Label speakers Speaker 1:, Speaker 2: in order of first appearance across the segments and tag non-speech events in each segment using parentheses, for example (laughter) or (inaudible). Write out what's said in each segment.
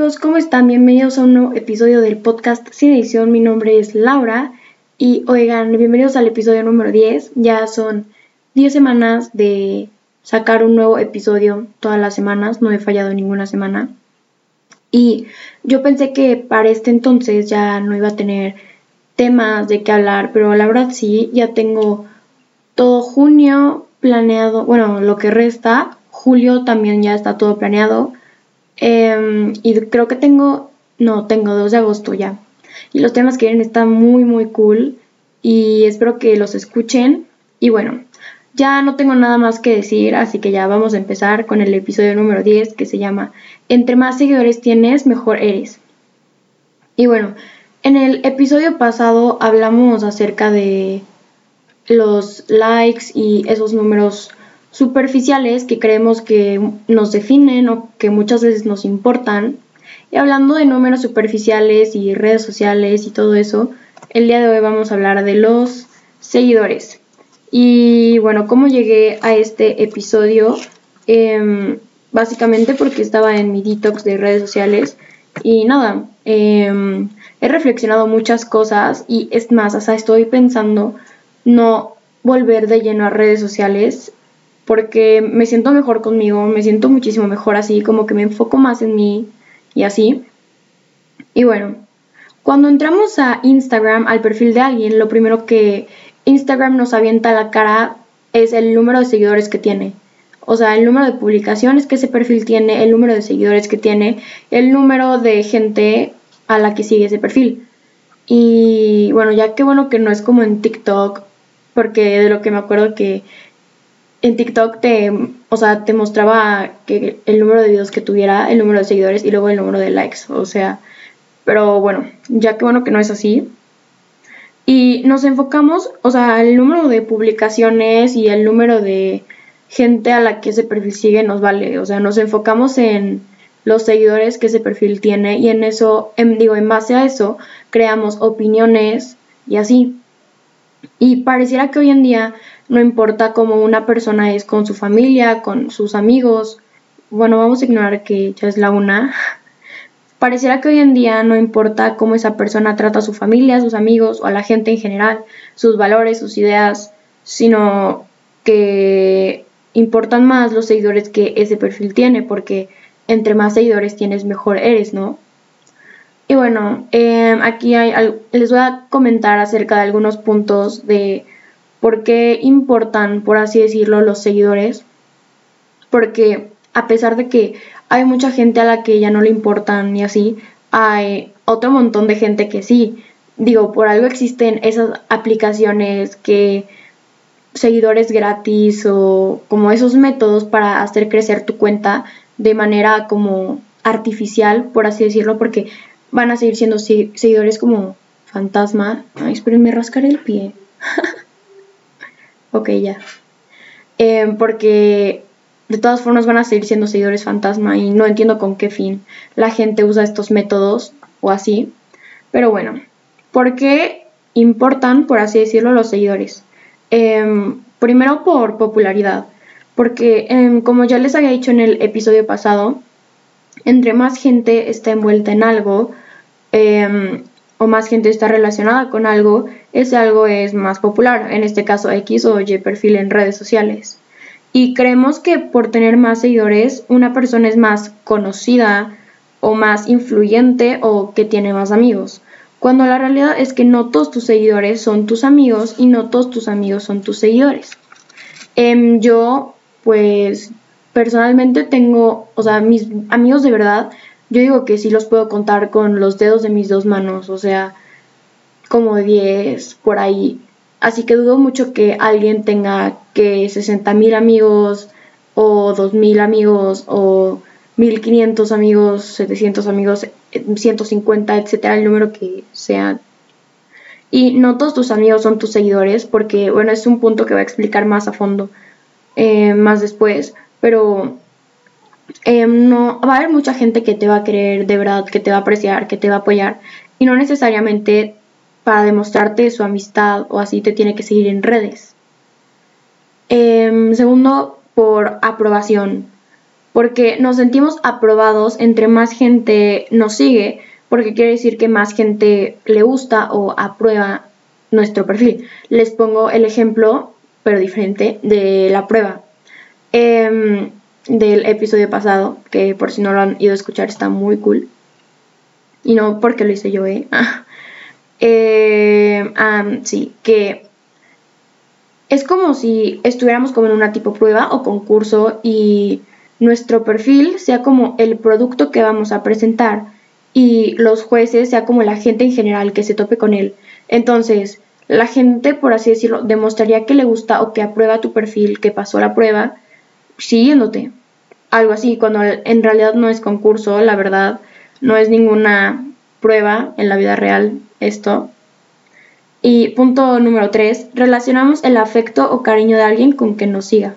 Speaker 1: amigos, ¿cómo están? Bienvenidos a un nuevo episodio del podcast Sin Edición. Mi nombre es Laura y oigan, bienvenidos al episodio número 10. Ya son 10 semanas de sacar un nuevo episodio todas las semanas, no he fallado ninguna semana. Y yo pensé que para este entonces ya no iba a tener temas de qué hablar, pero la verdad sí, ya tengo todo junio planeado, bueno, lo que resta, julio también ya está todo planeado. Em, y creo que tengo, no, tengo 2 de agosto ya. Y los temas que vienen están muy, muy cool. Y espero que los escuchen. Y bueno, ya no tengo nada más que decir, así que ya vamos a empezar con el episodio número 10 que se llama Entre más seguidores tienes, mejor eres. Y bueno, en el episodio pasado hablamos acerca de los likes y esos números superficiales que creemos que nos definen o que muchas veces nos importan. Y hablando de números superficiales y redes sociales y todo eso, el día de hoy vamos a hablar de los seguidores. Y bueno, ¿cómo llegué a este episodio? Em, básicamente porque estaba en mi detox de redes sociales y nada, em, he reflexionado muchas cosas y es más, hasta estoy pensando no volver de lleno a redes sociales porque me siento mejor conmigo, me siento muchísimo mejor así, como que me enfoco más en mí y así. Y bueno, cuando entramos a Instagram, al perfil de alguien, lo primero que Instagram nos avienta a la cara es el número de seguidores que tiene. O sea, el número de publicaciones que ese perfil tiene, el número de seguidores que tiene, el número de gente a la que sigue ese perfil. Y bueno, ya que bueno que no es como en TikTok, porque de lo que me acuerdo que en TikTok te, o sea, te mostraba que el número de videos que tuviera, el número de seguidores y luego el número de likes. O sea, pero bueno, ya que bueno que no es así. Y nos enfocamos, o sea, el número de publicaciones y el número de gente a la que ese perfil sigue nos vale. O sea, nos enfocamos en los seguidores que ese perfil tiene y en eso, en, digo, en base a eso, creamos opiniones y así. Y pareciera que hoy en día no importa cómo una persona es con su familia, con sus amigos. Bueno, vamos a ignorar que ya es la una. Pareciera que hoy en día no importa cómo esa persona trata a su familia, a sus amigos o a la gente en general, sus valores, sus ideas, sino que importan más los seguidores que ese perfil tiene, porque entre más seguidores tienes, mejor eres, ¿no? Y bueno, em, aquí les voy a comentar acerca de algunos puntos de por qué importan, por así decirlo, los seguidores. Porque a pesar de que hay mucha gente a la que ya no le importan y así, hay otro montón de gente que sí. Digo, por algo existen esas aplicaciones que seguidores gratis o como esos métodos para hacer crecer tu cuenta de manera como artificial, por así decirlo, porque van a seguir siendo seguidores como fantasma. Ay, espérenme rascar el pie. (laughs) ok, ya. Eh, porque de todas formas van a seguir siendo seguidores fantasma y no entiendo con qué fin la gente usa estos métodos o así. Pero bueno, ¿por qué importan, por así decirlo, los seguidores? Em, primero por popularidad, porque em, como ya les había dicho en el episodio pasado, entre más gente está envuelta en algo em, o más gente está relacionada con algo, ese algo es más popular, en este caso X o Y perfil en redes sociales. Y creemos que por tener más seguidores, una persona es más conocida o más influyente o que tiene más amigos. Cuando la realidad es que no todos tus seguidores son tus amigos y no todos tus amigos son tus seguidores. Em, yo, pues, personalmente tengo, o sea, mis amigos de verdad, yo digo que sí los puedo contar con los dedos de mis dos manos, o sea, como 10 por ahí. Así que dudo mucho que alguien tenga que 60 mil amigos o 2 mil amigos o 1500 amigos, 700 amigos, 150, etcétera, el número que sea. Y no todos tus amigos son tus seguidores, porque, bueno, es un punto que voy a explicar más a fondo eh, más después, pero eh, no va a haber mucha gente que te va a querer de verdad, que te va a apreciar, que te va a apoyar, y no necesariamente para demostrarte su amistad o así te tiene que seguir en redes. Em, segundo, por aprobación. porque nos sentimos aprobados entre más gente nos sigue, porque quiere decir que más gente le gusta o aprueba nuestro perfil. Les pongo el ejemplo, pero diferente, de la prueba. Em, del episodio pasado, que por si no lo han ido a escuchar está muy cool. Y no porque lo hice yo, ¿eh? (laughs) eh sí, que es como si estuviéramos como en una tipo prueba o concurso y nuestro perfil sea como el producto que vamos a presentar y los jueces sea como la gente en general que se tope con él. Entonces, la gente, por así decirlo, demostraría que le gusta o que aprueba tu perfil, que pasó la prueba, siguiéndote. Algo así, cuando en realidad no es concurso, la verdad, no es ninguna prueba en la vida real esto. Y punto número 3, relacionamos el afecto o cariño de alguien con que nos siga.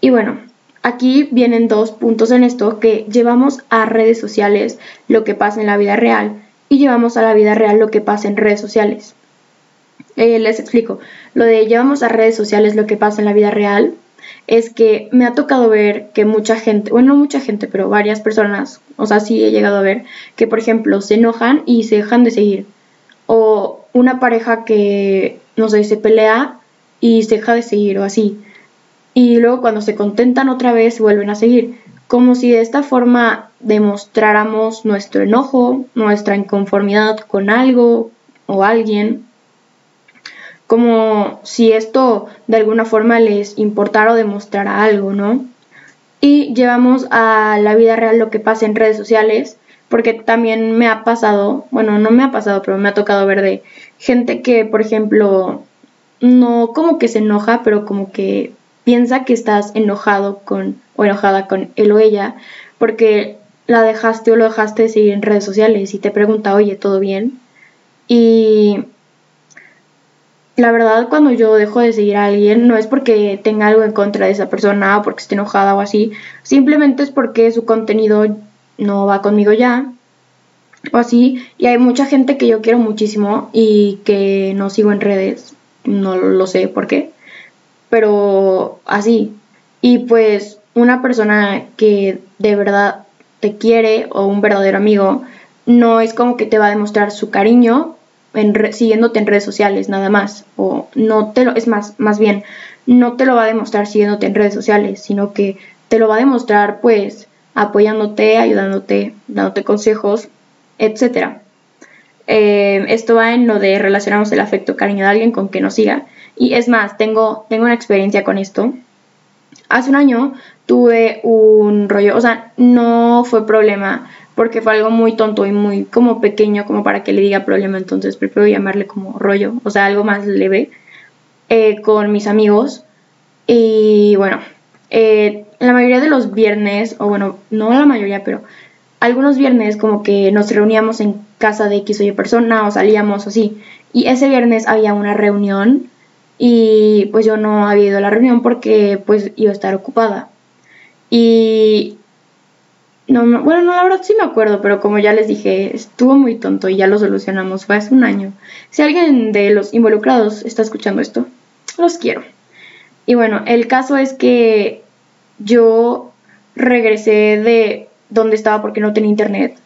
Speaker 1: Y bueno, aquí vienen dos puntos en esto que llevamos a redes sociales lo que pasa en la vida real y llevamos a la vida real lo que pasa en redes sociales. Eh, les explico, lo de llevamos a redes sociales lo que pasa en la vida real es que me ha tocado ver que mucha gente, bueno, no mucha gente, pero varias personas, o sea, sí he llegado a ver que, por ejemplo, se enojan y se dejan de seguir. O una pareja que, no sé, se pelea y se deja de seguir o así. Y luego cuando se contentan otra vez vuelven a seguir. Como si de esta forma demostráramos nuestro enojo, nuestra inconformidad con algo o alguien como si esto de alguna forma les importara o demostrara algo, ¿no? Y llevamos a la vida real lo que pasa en redes sociales, porque también me ha pasado, bueno, no me ha pasado, pero me ha tocado ver de gente que, por ejemplo, no como que se enoja, pero como que piensa que estás enojado con o enojada con él o ella, porque la dejaste o lo dejaste de seguir en redes sociales y te pregunta, oye, ¿todo bien? Y la verdad cuando yo dejo de seguir a alguien no es porque tenga algo en contra de esa persona o porque esté enojada o así, simplemente es porque su contenido no va conmigo ya o así. Y hay mucha gente que yo quiero muchísimo y que no sigo en redes, no lo sé por qué, pero así. Y pues una persona que de verdad te quiere o un verdadero amigo no es como que te va a demostrar su cariño siguiéndote en redes sociales nada más. O no te lo, es más, más bien, no te lo va a demostrar siguiéndote en redes sociales, sino que te lo va a demostrar pues apoyándote, ayudándote, dándote consejos, etc. Eh, esto va en lo de relacionarnos el afecto, cariño de alguien con que nos siga. Y es más, tengo, tengo una experiencia con esto. Hace un año tuve un rollo, o sea, no fue problema porque fue algo muy tonto y muy como pequeño como para que le diga problema, entonces prefiero llamarle como rollo, o sea, algo más leve, eh, con mis amigos. Y bueno, eh, la mayoría de los viernes, o bueno, no la mayoría, pero algunos viernes como que nos reuníamos en casa de X o Y persona o salíamos así. Y ese viernes había una reunión y pues yo no había ido a la reunión porque pues iba a estar ocupada. Y no, bueno, no, la verdad sí me acuerdo, pero como ya les dije, estuvo muy tonto y ya lo solucionamos, fue hace un año. Si alguien de los involucrados está escuchando esto, los quiero. Y bueno, el caso es que yo regresé de donde estaba porque no tenía internet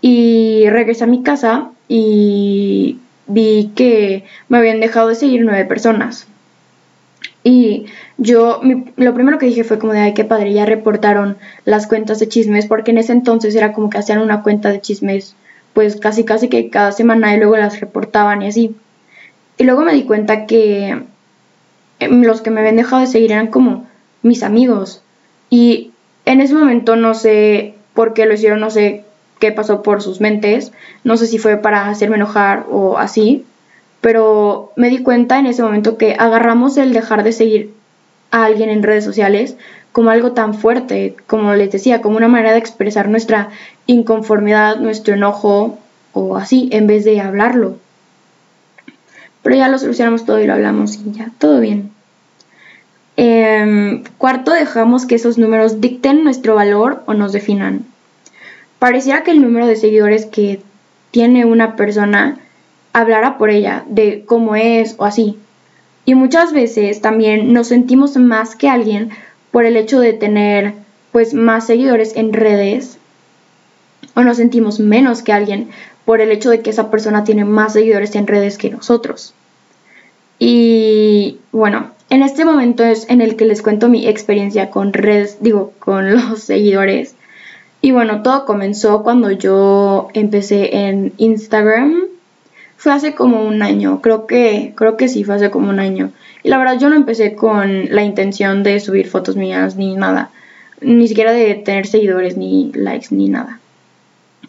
Speaker 1: y regresé a mi casa y vi que me habían dejado de seguir nueve personas. Y yo, lo primero que dije fue como de, ay, qué padre, ya reportaron las cuentas de chismes, porque en ese entonces era como que hacían una cuenta de chismes, pues casi, casi que cada semana y luego las reportaban y así. Y luego me di cuenta que em, los que me habían dejado de seguir eran como mis amigos. Y en ese momento no sé por qué lo hicieron, no sé qué pasó por sus mentes, no sé si fue para hacerme enojar o así, pero me di cuenta en ese momento que agarramos el dejar de seguir a alguien en redes sociales como algo tan fuerte, como les decía, como una manera de expresar nuestra inconformidad, nuestro enojo o así, en vez de hablarlo. Pero ya lo solucionamos todo y lo hablamos y ya, todo bien. Em, cuarto, dejamos que esos números dicten nuestro valor o nos definan. Pareciera que el número de seguidores que tiene una persona hablara por ella, de cómo es o así. Y muchas veces también nos sentimos más que alguien por el hecho de tener pues más seguidores en redes o nos sentimos menos que alguien por el hecho de que esa persona tiene más seguidores en redes que nosotros. Y bueno, en este momento es en el que les cuento mi experiencia con redes, digo, con (laughs) los seguidores. Y bueno, todo comenzó cuando yo empecé en Instagram. Fue hace como un año, creo que, creo que sí, fue hace como un año. Y la verdad yo no empecé con la intención de subir fotos mías ni nada. Ni siquiera de tener seguidores, ni likes, ni nada.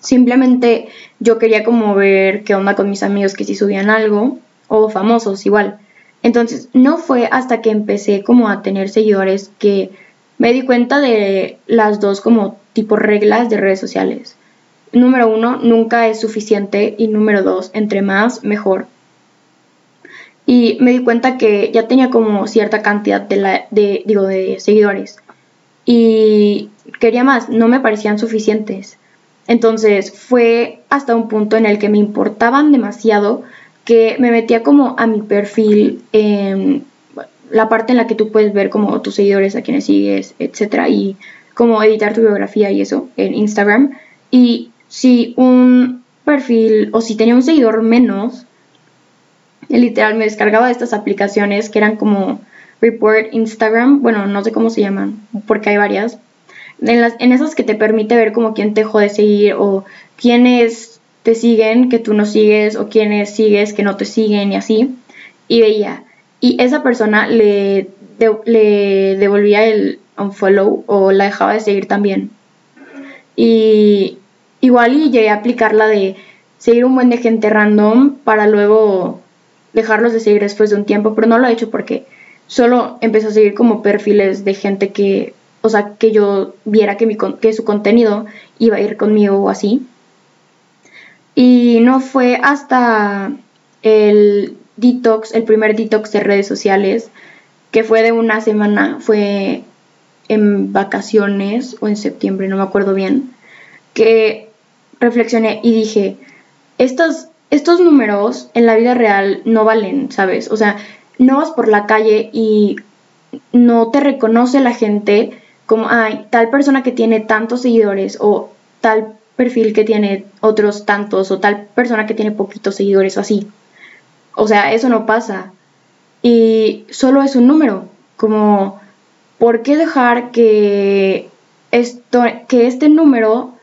Speaker 1: Simplemente yo quería como ver qué onda con mis amigos que si subían algo, o famosos igual. Entonces, no fue hasta que empecé como a tener seguidores que me di cuenta de las dos como tipo reglas de redes sociales. Número uno, nunca es suficiente y número dos, entre más, mejor. Y me di cuenta que ya tenía como cierta cantidad de, la, de, digo, de seguidores. Y quería más, no me parecían suficientes. Entonces fue hasta un punto en el que me importaban demasiado que me metía como a mi perfil en la parte en la que tú puedes ver como tus seguidores, a quienes sigues, etcétera, y como editar tu biografía y eso en Instagram. Y si un perfil o si tenía un seguidor menos, literal me descargaba de estas aplicaciones que eran como Report Instagram, bueno, no sé cómo se llaman, porque hay varias, en, las, en esas que te permite ver como quién te dejó de seguir o quiénes te siguen que tú no sigues o quiénes sigues que no te siguen y así. Y veía. Y esa persona le, le devolvía el unfollow o la dejaba de seguir también. Y igual y llegué a aplicar la de seguir un buen de gente random para luego dejarlos de seguir después de un tiempo, pero no lo he hecho porque solo empecé a seguir como perfiles de gente que o sea, que yo viera que, mi, que su contenido iba a ir conmigo o así. Y no fue hasta el detox, el primer detox de redes sociales, que fue de una semana, fue en vacaciones o en septiembre, no me acuerdo bien, que reflexioné y dije, estos, estos números en la vida real no valen, ¿sabes? O sea, no vas por la calle y no te reconoce la gente como hay tal persona que tiene tantos seguidores o tal perfil que tiene otros tantos o tal persona que tiene poquitos seguidores o así. O sea, eso no pasa. Y solo es un número. Como, ¿por qué dejar que, esto, que este número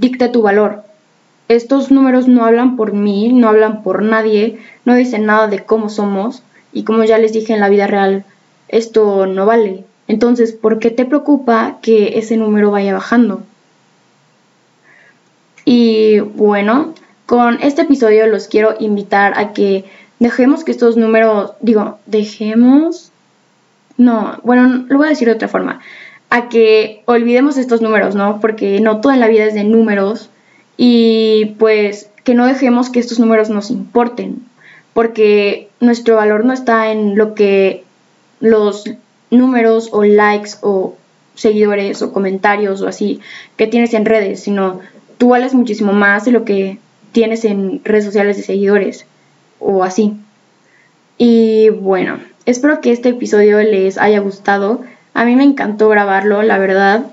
Speaker 1: dicte tu valor? Estos números no hablan por mí, no hablan por nadie, no dicen nada de cómo somos. Y como ya les dije en la vida real, esto no vale. Entonces, ¿por qué te preocupa que ese número vaya bajando? Y bueno, con este episodio los quiero invitar a que dejemos que estos números, digo, dejemos, no, bueno, lo voy a decir de otra forma, a que olvidemos estos números, ¿no? Porque no todo en la vida es de números y pues que no dejemos que estos números nos importen, porque nuestro valor no está en lo que los números o likes o seguidores o comentarios o así que tienes en redes, sino tú vales muchísimo más de lo que tienes en redes sociales de seguidores o así. Y bueno, espero que este episodio les haya gustado. A mí me encantó grabarlo, la verdad.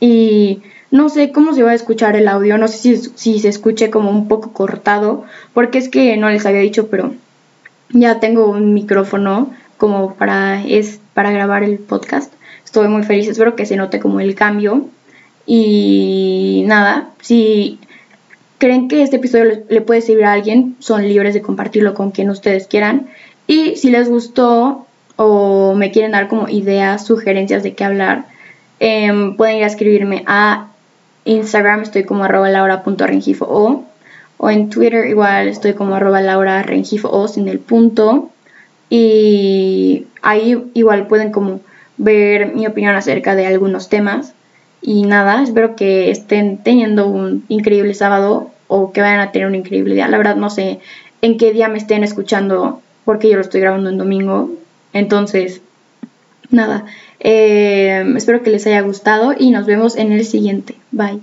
Speaker 1: Y no sé cómo se va a escuchar el audio, no sé si, se escuche como un poco cortado, porque es que no les había dicho, pero ya tengo un micrófono como para, es, para grabar el podcast. Estoy muy feliz, espero que se note como el cambio. Y nada, si creen que este episodio le, puede servir a alguien, son libres de compartirlo con quien ustedes quieran. Y si les gustó o me quieren dar como ideas, sugerencias de qué hablar, em, pueden ir a escribirme a Instagram, estoy como arroba laura.rengifo o, o en Twitter igual estoy como arroba laura sin el punto y ahí igual pueden como ver mi opinión acerca de algunos temas. Y nada, espero que estén teniendo un increíble sábado o que vayan a tener un increíble día. La verdad no sé en qué día me estén escuchando porque yo lo estoy grabando en domingo. Entonces, nada, eh, espero que les haya gustado y nos vemos en el siguiente. Bye.